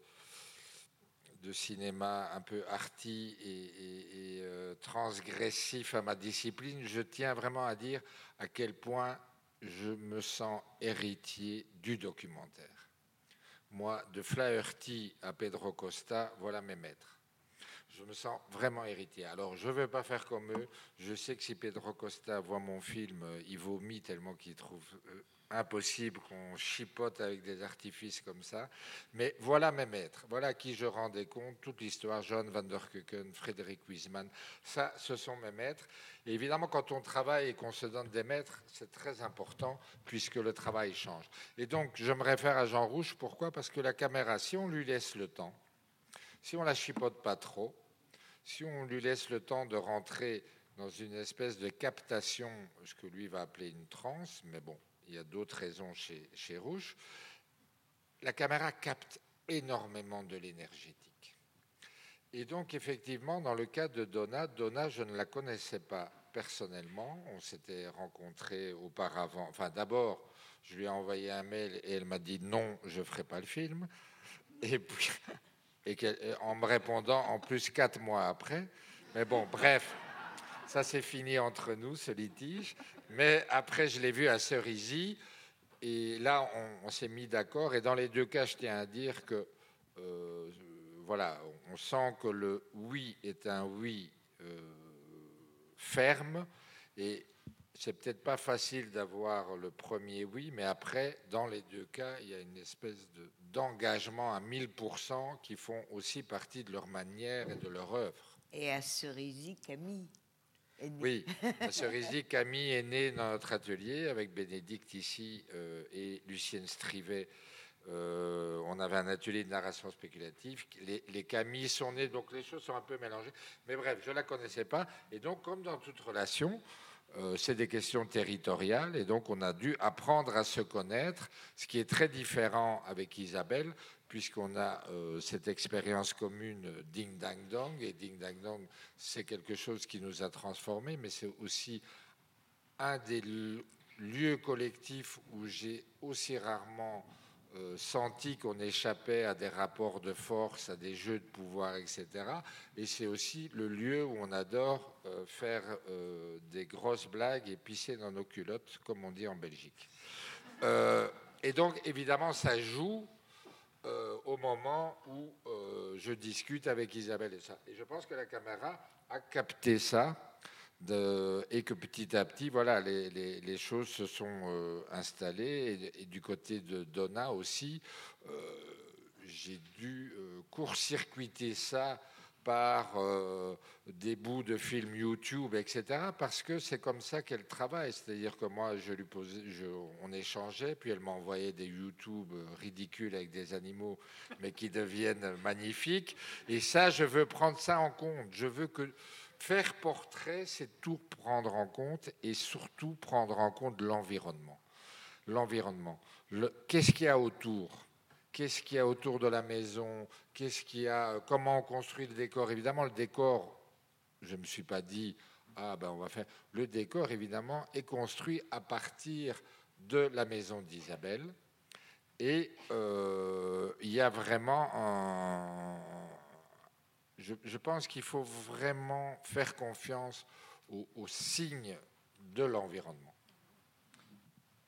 S2: cinéma un peu arty et, euh, transgressif à ma discipline, je tiens vraiment à dire à quel point je me sens héritier du documentaire. Moi, de Flaherty à Pedro Costa, voilà mes maîtres je me sens vraiment hérité. Alors, je ne veux pas faire comme eux. Je sais que si Pedro Costa voit mon film, euh, il vomit tellement qu'il trouve euh, impossible qu'on chipote avec des artifices comme ça. Mais voilà mes maîtres. Voilà à qui je rendais compte. Toute l'histoire, John van der Kucken, Frédéric Wiesmann, ça, ce sont mes maîtres. Et évidemment, quand on travaille et qu'on se donne des maîtres, c'est très important puisque le travail change. Et donc, je me réfère à Jean Rouge. Pourquoi? Parce que la caméra, si on lui laisse le temps, si on la chipote pas trop, si on lui laisse le temps de rentrer dans une espèce de captation, ce que lui va appeler une transe, mais bon, il y a d'autres raisons chez, chez Rouge, la caméra capte énormément de l'énergétique. Et donc, effectivement, dans le cas de Donna, Donna, je ne la connaissais pas personnellement. On s'était rencontrés auparavant. Enfin, d'abord, je lui ai envoyé un mail et elle m'a dit non, je ne ferai pas le film. Et puis, et euh, en me répondant en plus quatre mois après. Mais bon, bref, ça s'est fini entre nous, ce litige. Mais après, je l'ai vu à Cerisy, et là, on, s'est mis d'accord. Et dans les deux cas, je tiens à dire que, euh, voilà, on sent que le oui est un oui euh, ferme, et c'est peut-être pas facile d'avoir le premier oui, mais après, dans les deux cas, il y a une espèce d'engagement à 1000% qui font aussi partie de leur manière et de leur œuvre.
S4: Et à Cerisy, Camille
S2: est née. Oui, à Cerisy, Camille est née dans notre atelier avec Bénédicte ici euh, et Lucienne Strivet. Euh, on avait un atelier de narration spéculative. Les, les Camilles sont nées, donc les choses sont un peu mélangées. Mais bref, je ne la connaissais pas. Et donc, comme dans toute relation, c'est des questions territoriales et donc on a dû apprendre à se connaître, ce qui est très différent avec Isabelle, puisqu'on a euh, cette expérience commune Ding Dang Dong, et Ding Dang Dong, c'est quelque chose qui nous a transformés, mais c'est aussi un des lieux collectifs où j'ai aussi rarement euh, senti qu'on échappait à des rapports de force, à des jeux de pouvoir, etc. Et c'est aussi le lieu où on adore euh, faire euh, des grosses blagues et pisser dans nos culottes, comme on dit en Belgique. et donc, évidemment, ça joue au moment où je discute avec Isabelle et ça. Et je pense que la caméra a capté ça et que petit à petit, voilà, les, choses se sont euh, installées. Et, du côté de Donna aussi, euh, j'ai dû euh, court-circuiter ça par des bouts de films YouTube, etc., parce que c'est comme ça qu'elle travaille. C'est-à-dire que moi, je lui posais, on échangeait, puis elle m'envoyait des YouTube ridicules avec des animaux, mais qui deviennent magnifiques. Et ça, je veux prendre ça en compte. Je veux que Faire portrait, c'est tout prendre en compte et surtout prendre en compte l'environnement. L'environnement. Qu'est-ce qu'il y a autour? Qu'est-ce qu'il y a autour de la maison, qu'est-ce qu'il y a, comment on construit le décor? Évidemment, le décor, je ne me suis pas dit, ah ben on va faire. Le décor, évidemment, est construit à partir de la maison d'Isabelle. Et euh, il y a vraiment un. Je, pense qu'il faut vraiment faire confiance aux, signes de l'environnement.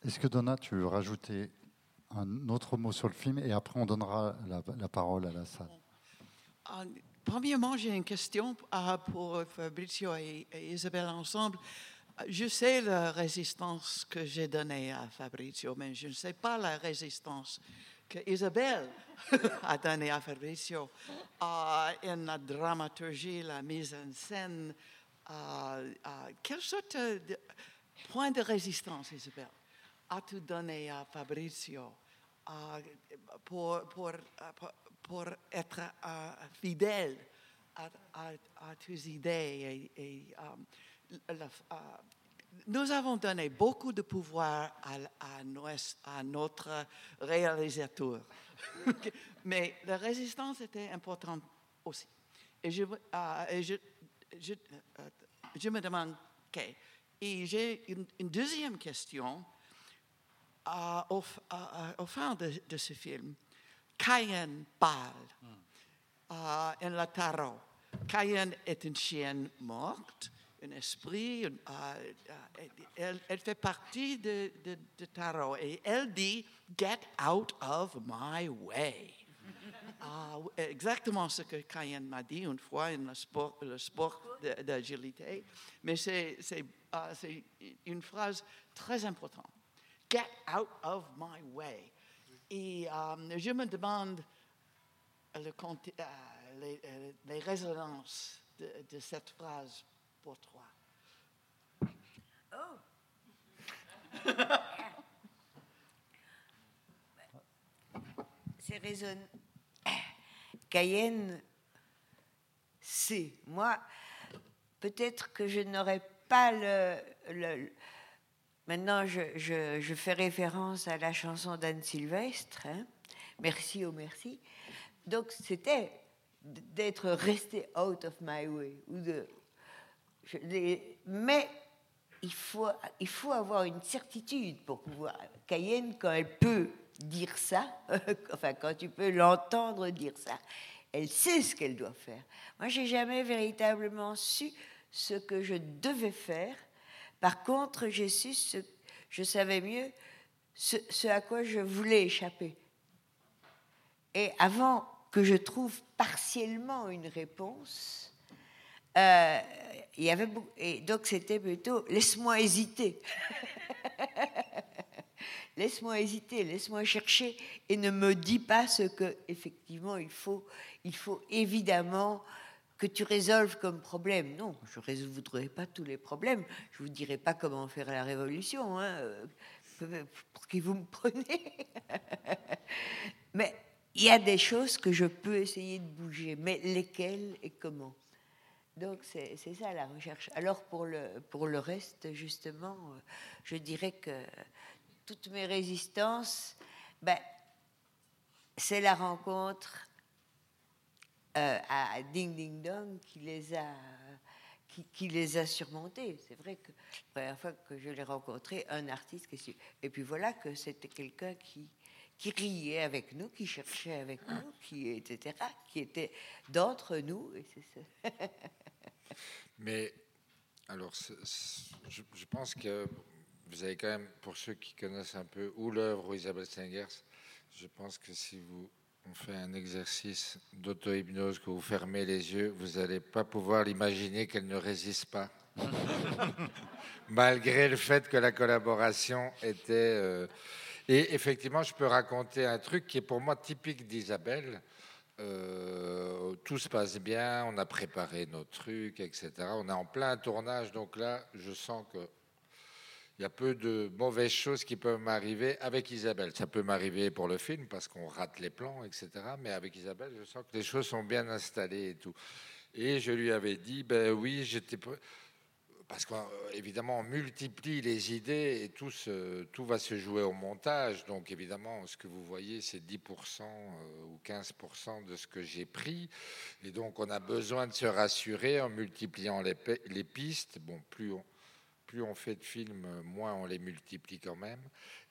S1: Est-ce que Donna, tu veux rajouter un autre mot sur le film et après on donnera la, parole à la salle
S3: euh, Premièrement, j'ai une question euh, pour Fabrizio et, Isabelle ensemble. Je sais la résistance que j'ai donnée à Fabrizio, mais je ne sais pas la résistance que Isabelle a donnée à Fabrizio euh, en la dramaturgie, la mise en scène. Euh, quelle de point de résistance, Isabelle, as-tu donné à Fabrizio pour, pour, pour être uh, fidèle à, à, à, tes idées. Um, la, uh, nous avons donné beaucoup de pouvoir à, à, à notre réalisateur. Mais la résistance était importante aussi. Et je, uh, je, me demande, OK, et j'ai une, deuxième question au, fin de, ce film. Cayenne parle uh, en la tarot. Cayenne est une chienne morte, un esprit. Uh, uh, elle, fait partie de, de, tarot et elle dit Get out of my way. Exactement ce que Cayenne m'a dit une fois dans le sport, d'agilité. Mais c'est une phrase très importante. Get out of my way. Et euh, je me demande euh, les, euh, les, résonances de, cette phrase pour toi.
S4: Oh! C'est résonne. Cayenne, c'est. Moi, peut-être que je n'aurais pas le Maintenant, je, fais référence à la chanson d'Anne Sylvestre, hein. Merci, oh merci. Donc, c'était d'être resté out of my way. Mais il faut, il faut avoir une certitude pour pouvoir. Cayenne, quand elle peut dire ça, enfin, quand tu peux l'entendre dire ça, elle sait ce qu'elle doit faire. Moi, j'ai jamais véritablement su ce que je devais faire par contre, su, ce, je savais mieux ce, à quoi je voulais échapper. Et avant que je trouve partiellement une réponse, euh, il y avait et donc c'était plutôt laisse-moi hésiter. laisse-moi hésiter, laisse-moi chercher et ne me dis pas ce que effectivement il faut il faut évidemment que tu résolves comme problème. Non, je ne résoudrai pas tous les problèmes. Je ne vous dirai pas comment faire la révolution, hein, euh, pour qui vous me prenez. mais il y a des choses que je peux essayer de bouger, mais lesquelles et comment? Donc c'est ça la recherche. Alors pour le, pour le reste, justement, euh, je dirais que toutes mes résistances, ben, c'est la rencontre euh, à Ding Ding Dong qui les a, qui, les a surmontés. C'est vrai que la première fois que je l'ai rencontré, un artiste, et puis voilà que c'était quelqu'un qui, qui riait avec nous, qui cherchait avec nous, qui etc., qui était d'entre nous. Et ça.
S2: Mais alors, je, je, pense que vous avez quand même, pour ceux qui connaissent un peu ou l'œuvre Isabelle Stengers, je pense que si vous on fait un exercice d'auto-hypnose que vous fermez les yeux, vous n'allez pas pouvoir l'imaginer qu'elle ne résiste pas. Malgré le fait que la collaboration était... Euh, et effectivement, je peux raconter un truc qui est pour moi typique d'Isabelle. Euh, tout se passe bien, on a préparé nos trucs, etc. On est en plein tournage, donc là, je sens que il y a peu de mauvaises choses qui peuvent m'arriver avec Isabelle. Ça peut m'arriver pour le film parce qu'on rate les plans, etc. Mais avec Isabelle, je sens que les choses sont bien installées et tout. Et je lui avais dit, ben oui, j'étais parce qu'évidemment, on multiplie les idées et tout, tout, va se jouer au montage. Donc, évidemment, ce que vous voyez, c'est 10% ou 15% de ce que j'ai pris. Et donc, on a besoin de se rassurer en multipliant les, les pistes. Bon, plus on, plus on fait de films, moins on les multiplie quand même.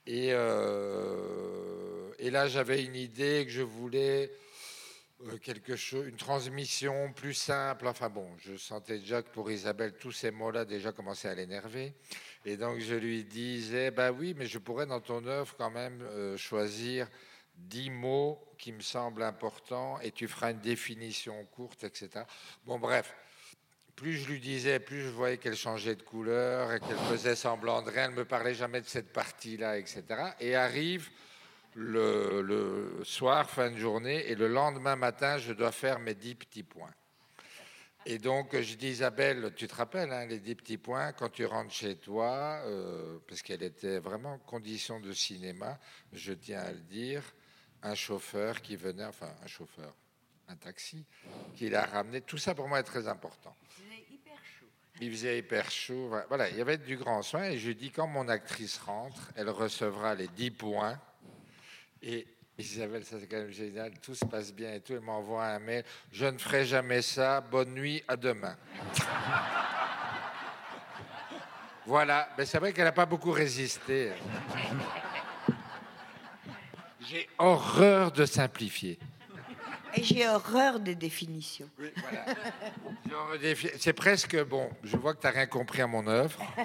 S2: Et, euh, là, j'avais une idée que je voulais euh, quelque chose, une transmission plus simple. Enfin bon, je sentais déjà que pour Isabelle, tous ces mots-là déjà commençaient à l'énerver. Et donc je lui disais, bah oui, mais je pourrais dans ton œuvre quand même euh, choisir dix mots qui me semblent importants et tu feras une définition courte, etc. Bon, bref plus je lui disais, plus je voyais qu'elle changeait de couleur et qu'elle faisait semblant de rien. Elle ne me parlait jamais de cette partie-là, etc. Et arrive le, soir, fin de journée, et le lendemain matin, je dois faire mes dix petits points. Et donc, je dis, Isabelle, tu te rappelles, hein, les dix petits points, quand tu rentres chez toi, euh, parce qu'elle était vraiment en condition de cinéma, je tiens à le dire, un chauffeur qui venait, enfin, un chauffeur, un taxi, qui l'a ramené. Tout ça, pour moi, est très important. Il faisait hyper chaud. Voilà, il y avait du grand soin. Et je dis, quand mon actrice rentre, elle recevra les 10 points. Et Isabelle, ça c'est quand même génial. Tout se passe bien et tout. Elle m'envoie un mail. Je ne ferai jamais ça. Bonne nuit, à demain. voilà. Mais c'est vrai qu'elle n'a pas beaucoup résisté. J'ai horreur de simplifier.
S4: Et j'ai horreur des définitions.
S2: C'est presque bon. Je vois que tu n'as rien compris à mon œuvre.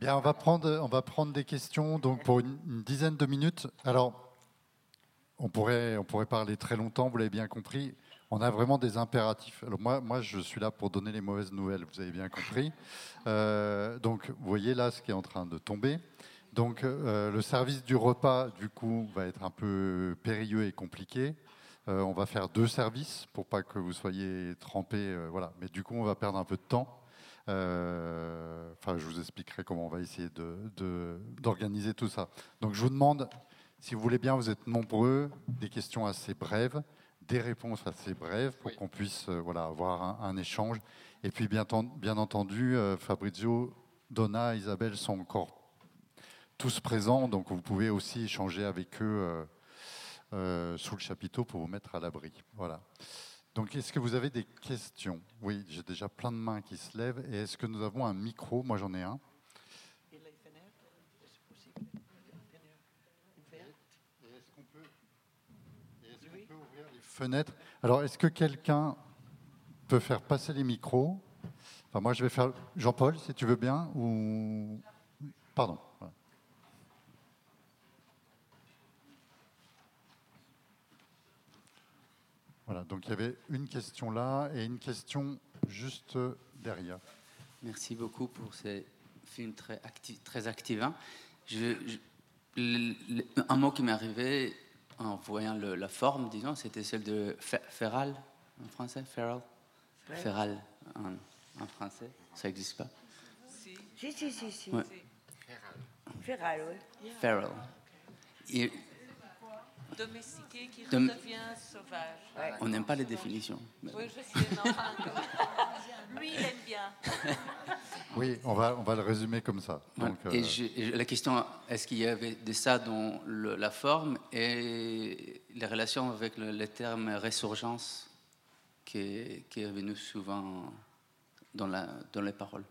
S1: Bien, on va prendre, on va prendre des questions donc pour une, dizaine de minutes. Alors, on pourrait, on pourrait parler très longtemps. Vous l'avez bien compris. On a vraiment des impératifs. Alors moi, moi, je suis là pour donner les mauvaises nouvelles. Vous avez bien compris. Euh, donc, vous voyez là ce qui est en train de tomber. Donc euh, le service du repas, du coup, va être un peu périlleux et compliqué. Euh, on va faire deux services pour pas que vous soyez trempés. Euh, voilà. Mais du coup, on va perdre un peu de temps. Enfin, je vous expliquerai comment on va essayer d'organiser tout ça. Donc je vous demande, si vous voulez bien, vous êtes nombreux, des questions assez brèves, des réponses assez brèves pour qu'on puisse voilà, avoir un, échange. Et puis bien, bien entendu, Fabrizio, Donna, Isabelle sont encore tous présents, donc vous pouvez aussi échanger avec eux euh, euh, sous le chapiteau pour vous mettre à l'abri. Voilà. Donc, est-ce que vous avez des questions? Oui, j'ai déjà plein de mains qui se lèvent. Et est-ce que nous avons un micro? Moi, j'en ai un. Et les fenêtres, est-ce possible Est-ce qu'on peut, est peut ouvrir les fenêtres Alors, est-ce que quelqu'un peut faire passer les micros? Enfin, moi, je vais faire. Jean-Paul, si tu veux bien, ou. Pardon. Voilà, donc il y avait une question là et une question juste derrière.
S5: Merci beaucoup pour ces films très, actifs, très activants. un mot qui m'est arrivé en voyant la forme, disons, c'était celle de feral en français, feral, feral en, français, ça n'existe pas?
S4: Si, si, si, si. Feral, oui.
S5: Feral.
S6: Et domestiqué qui redevient sauvage.
S5: On n'aime pas les définitions.
S6: Oui, je sais, non, Lui, il aime bien.
S1: Oui, on va, on va le résumer comme ça.
S5: et, euh, la question, est-ce qu'il y avait de ça dans la forme et les relations avec le, terme résurgence qui, qui est venu souvent dans, la, dans les paroles?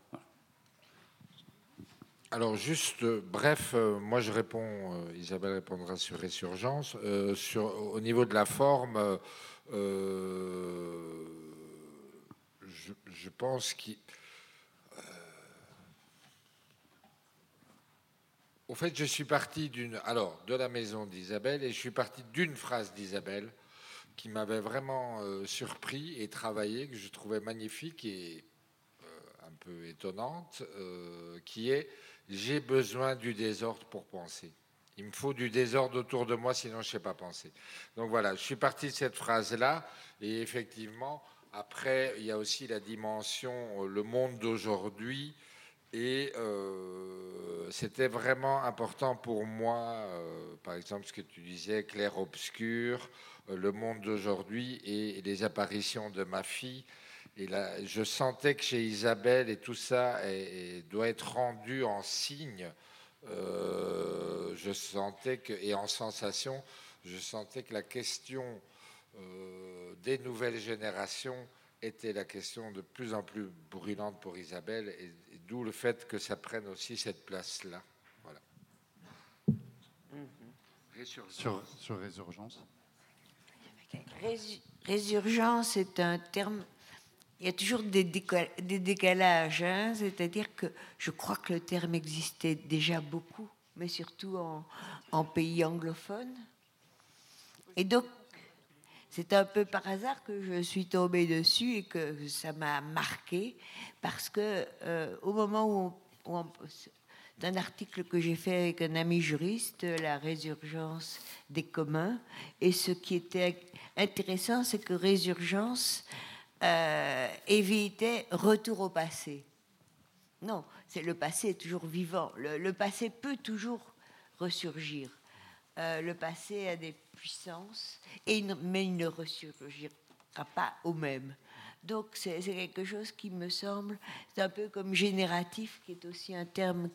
S2: Alors juste, euh, bref, euh, moi je réponds, euh, Isabelle répondra sur Résurgence. sur, au niveau de la forme, je, pense qu'il... Au fait, je suis parti d'une, alors, de la maison d'Isabelle et je suis parti d'une phrase d'Isabelle qui m'avait vraiment surpris et travaillé, que je trouvais magnifique et un peu étonnante, qui est j'ai besoin du désordre pour penser. Il me faut du désordre autour de moi, sinon je ne sais pas penser. Donc voilà, je suis parti de cette phrase-là, et effectivement, après, il y a aussi la dimension, euh, le monde d'aujourd'hui, Et euh, c'était vraiment important pour moi, euh, par exemple, ce que tu disais, clair-obscur, le monde d'aujourd'hui et les apparitions de ma fille. Et là, je sentais que chez Isabelle et tout ça et, doit être rendu en signe. je sentais que, et en sensation, je sentais que la question des nouvelles générations était la question de plus en plus brûlante pour Isabelle, et, d'où le fait que ça prenne aussi cette place-là. Voilà.
S1: Sur, sur résurgence
S4: Résurgence est un terme. Il y a toujours des, décalages, hein. c'est-à-dire que je crois que le terme existait déjà beaucoup, mais surtout en, pays anglophones. Et donc, c'est un peu par hasard que je suis tombée dessus et que ça m'a marqué parce que euh, au moment où, d'un article que j'ai fait avec un ami juriste, la résurgence des communs, et ce qui était intéressant, c'est que résurgence euh, évitait retour au passé. Non, c'est le passé est toujours vivant. Le, passé peut toujours ressurgir. Euh, le passé a des puissance, et, mais il ne ressurgira pas au même. Donc c'est quelque chose qui me semble, c'est un peu comme génératif, qui est aussi un terme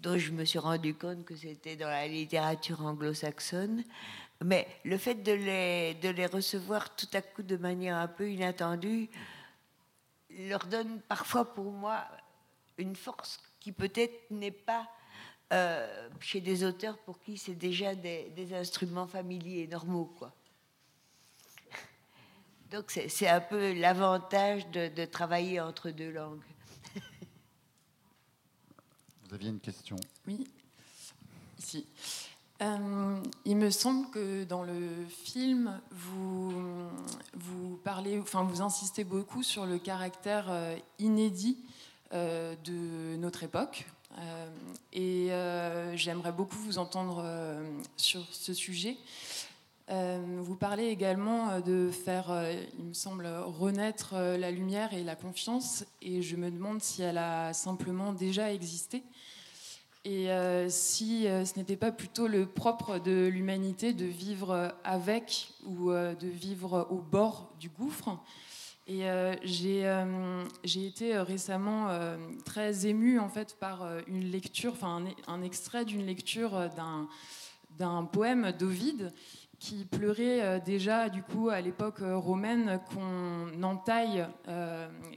S4: dont je me suis rendu compte que c'était dans la littérature anglo-saxonne. Mais le fait de les, de les recevoir tout à coup de manière un peu inattendue leur donne parfois pour moi une force qui peut-être n'est pas euh, chez des auteurs pour qui c'est déjà des, instruments familiers normaux. Quoi. Donc c'est un peu l'avantage de, travailler entre deux langues.
S1: Vous aviez une question?
S7: Oui, ici. Euh, il me semble que dans le film, vous, vous parlez, enfin vous insistez beaucoup sur le caractère euh, inédit de notre époque, euh, et euh, j'aimerais beaucoup vous entendre euh, sur ce sujet. vous parlez également de faire, il me semble, renaître la lumière et la confiance, et je me demande si elle a simplement déjà existé, et si ce n'était pas plutôt le propre de l'humanité de vivre avec ou de vivre au bord du gouffre. Et euh, euh, j'ai été euh, récemment très émue en fait par une lecture, un, extrait d'une lecture d'un poème d'Ovide qui pleurait déjà du coup à l'époque romaine qu'on entaille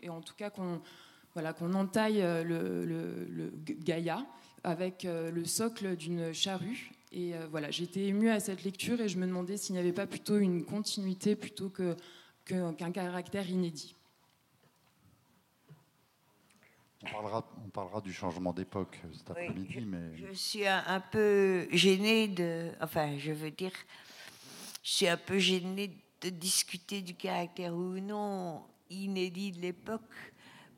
S7: et en tout cas qu'on voilà qu'on entaille le, le, Gaïa avec le socle d'une charrue et voilà j'étais émue à cette lecture et je me demandais s'il n'y avait pas plutôt une continuité plutôt que qu'un caractère inédit.
S1: On parlera, du changement d'époque cet après-midi, mais...
S4: Je suis un, peu gênée de... Enfin, je veux dire, je suis un peu gênée de discuter du caractère ou non inédit de l'époque,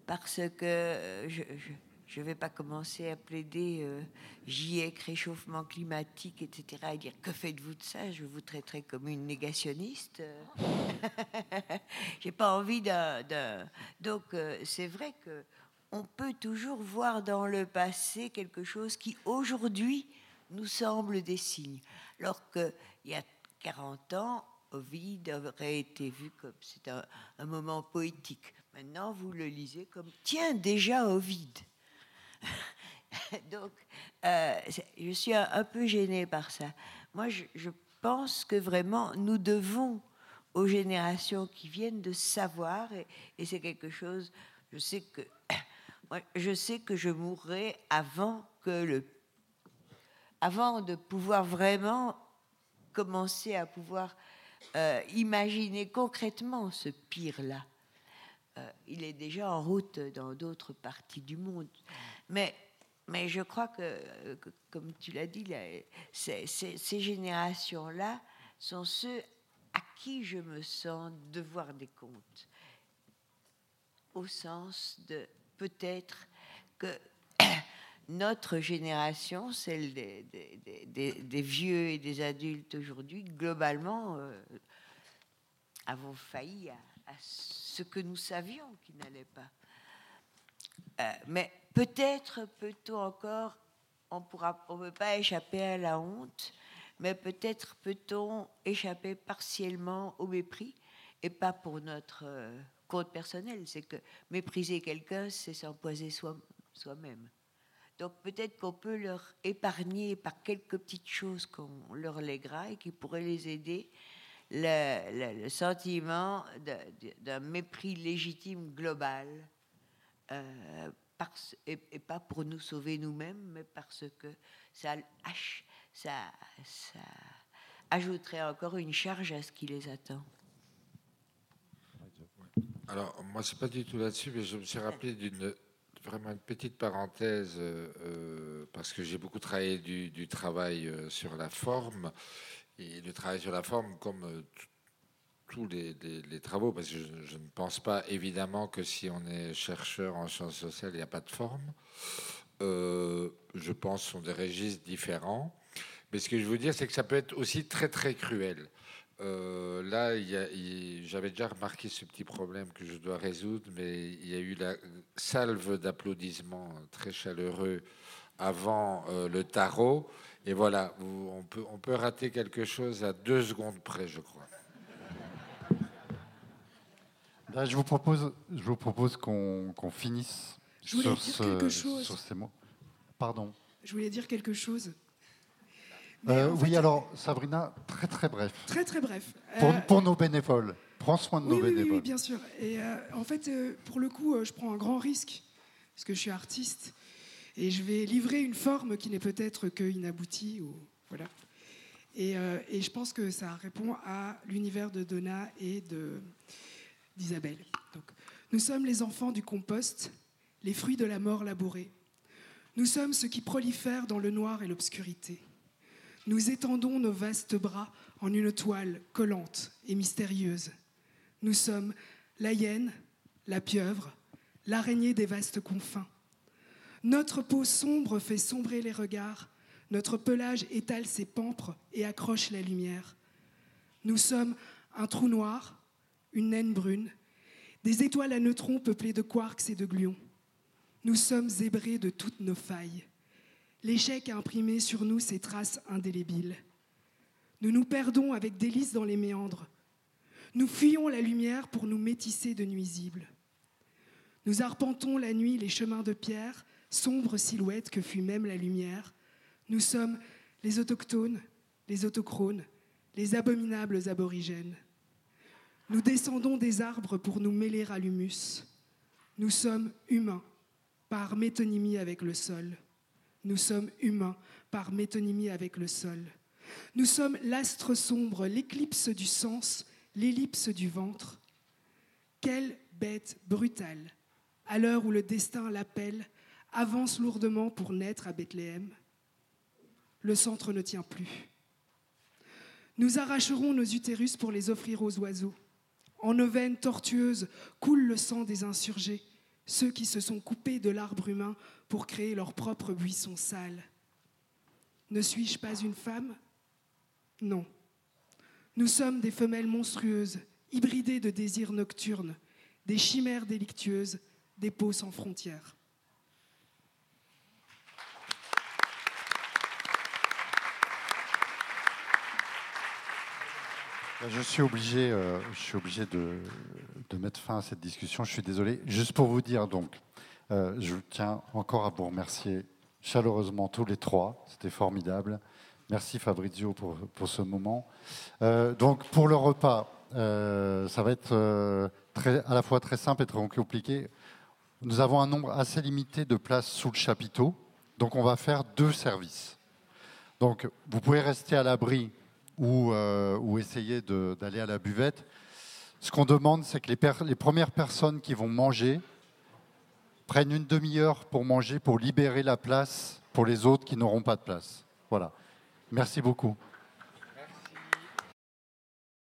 S4: parce que je je ne vais pas commencer à plaider euh, GIEC, réchauffement climatique, etc. et dire que faites-vous de ça? Je vous traiterai comme une négationniste. J'ai pas envie d'un. Donc euh, c'est vrai que on peut toujours voir dans le passé quelque chose qui aujourd'hui nous semble des signes, alors qu'il y a 40 ans, Ovid aurait été vu comme c'est un moment poétique. Maintenant, vous le lisez comme tiens déjà Ovid. Donc, euh, je suis un, peu gênée par ça. Moi, je, pense que vraiment, nous devons aux générations qui viennent de savoir, et, c'est quelque chose, je sais que, je sais que je mourrai avant que le, avant de pouvoir vraiment commencer à pouvoir euh, imaginer concrètement ce pire-là. Euh, il est déjà en route dans d'autres parties du monde. Mais, mais je crois que, comme tu l'as dit, ces, générations-là sont ceux à qui je me sens devoir des comptes. Au sens de peut-être que notre génération, celle des, vieux et des adultes aujourd'hui, globalement, euh, avons failli à, ce que nous savions qui n'allait pas. Euh, mais peut-être peut-on encore, on ne peut pas échapper à la honte, mais peut-être peut-on échapper partiellement au mépris, et pas pour notre euh, compte personnel. C'est que mépriser quelqu'un, c'est s'empoiser soi- soi-même. Donc peut-être qu'on peut leur épargner par quelques petites choses qu'on leur léguera et qui pourraient les aider le, sentiment d'un mépris légitime global, euh, et, pas pour nous sauver nous-mêmes, mais parce que ça, ça, ça ajouterait encore une charge à ce qui les attend.
S2: Alors, moi, c'est pas du tout là-dessus, mais je me suis rappelé d'une vraiment une petite parenthèse, euh, euh, parce que j'ai beaucoup travaillé du, travail euh, sur la forme, et le travail sur la forme, comme tous les, travaux, parce que je, ne pense pas évidemment que si on est chercheur en sciences sociales, il n'y a pas de forme. Euh, je pense que ce sont des registres différents. Mais ce que je veux dire, c'est que ça peut être aussi très, très cruel. Euh, là, j'avais déjà remarqué ce petit problème que je dois résoudre, mais il y a eu la salve d'applaudissements très chaleureux avant euh, le tarot. Et voilà, on peut rater quelque chose à deux secondes près, je crois.
S1: Là, je vous propose, je vous propose qu'on finisse
S8: Je voulais
S1: sur,
S8: dire
S1: ce-
S8: quelque chose.
S1: sur ces mots. Pardon.
S8: Je voulais dire quelque chose.
S1: Euh, oui,
S8: fait,
S1: alors, Sabrina, très très bref.
S8: Très très bref.
S1: Pour,
S8: Euh,
S1: pour nos bénévoles. Prends soin de
S8: oui,
S1: nos
S8: oui, oui,
S1: bénévoles.
S8: oui, bien sûr. Et euh, en fait, pour le coup, je prends un grand risque, parce que je suis artiste, et je vais livrer une forme qui n'est peut-être que inaboutie, ou voilà. Et, et je pense que ça répond à l'univers de Donna et de nous sommes les enfants du compost, les fruits de la mort labourée. Nous sommes ceux qui prolifèrent dans le noir et l'obscurité. Nous étendons nos vastes bras en une toile collante et mystérieuse. Nous sommes la hyène, la pieuvre, l'araignée des vastes confins. Notre peau sombre fait sombrer les regards, notre pelage étale ses pampres et accroche la lumière. Nous sommes un trou noir, une naine brune, des étoiles à neutrons peuplées de quarks et de gluons. Nous sommes zébrés de toutes nos failles. L'échec a imprimé sur nous ses traces indélébiles. Nous nous perdons avec délice dans les méandres. Nous fuyons la lumière pour nous métisser de nuisibles. Nous arpentons la nuit les chemins de pierre, sombre silhouette que fut même la lumière. Nous sommes les autochtones, les autochrones, les abominables aborigènes. Nous descendons des arbres pour nous mêler à l'humus. Nous sommes humains par métonymie avec le sol. Nous sommes humains par métonymie avec le sol. Nous sommes l'astre sombre, l'éclipse du sens, l'ellipse du ventre. Quelle bête brutale, à l'heure où le destin l'appelle, avance lourdement pour naître à Bethléem. Le centre ne tient plus. Nous arracherons nos utérus pour les offrir aux oiseaux. En nos veines tortueuses coule le sang des insurgés, ceux qui se sont coupés de l'arbre humain pour créer leur propre buisson sale. Ne suis-je pas une femme? Non. Nous sommes des femelles monstrueuses, hybridées de désirs nocturnes, des chimères délictueuses, des peaux sans frontières.
S1: Je suis obligé, euh, je suis obligé de, mettre fin à cette discussion. Je suis désolé. Juste pour vous dire, donc, euh, je tiens encore à vous remercier chaleureusement tous les trois. C'était formidable. Merci Fabrizio pour, ce moment. Euh, donc, pour le repas, euh, ça va être euh, à la fois très simple et très compliqué. Nous avons un nombre assez limité de places sous le chapiteau. Donc, on va faire deux services. Donc, vous pouvez rester à l'abri ou, euh, ou essayer d'aller à la buvette. Ce qu'on demande, c'est que les, les premières personnes qui vont manger prennent une demi-heure pour manger, pour libérer la place pour les autres qui n'auront pas de place. Voilà. Merci beaucoup.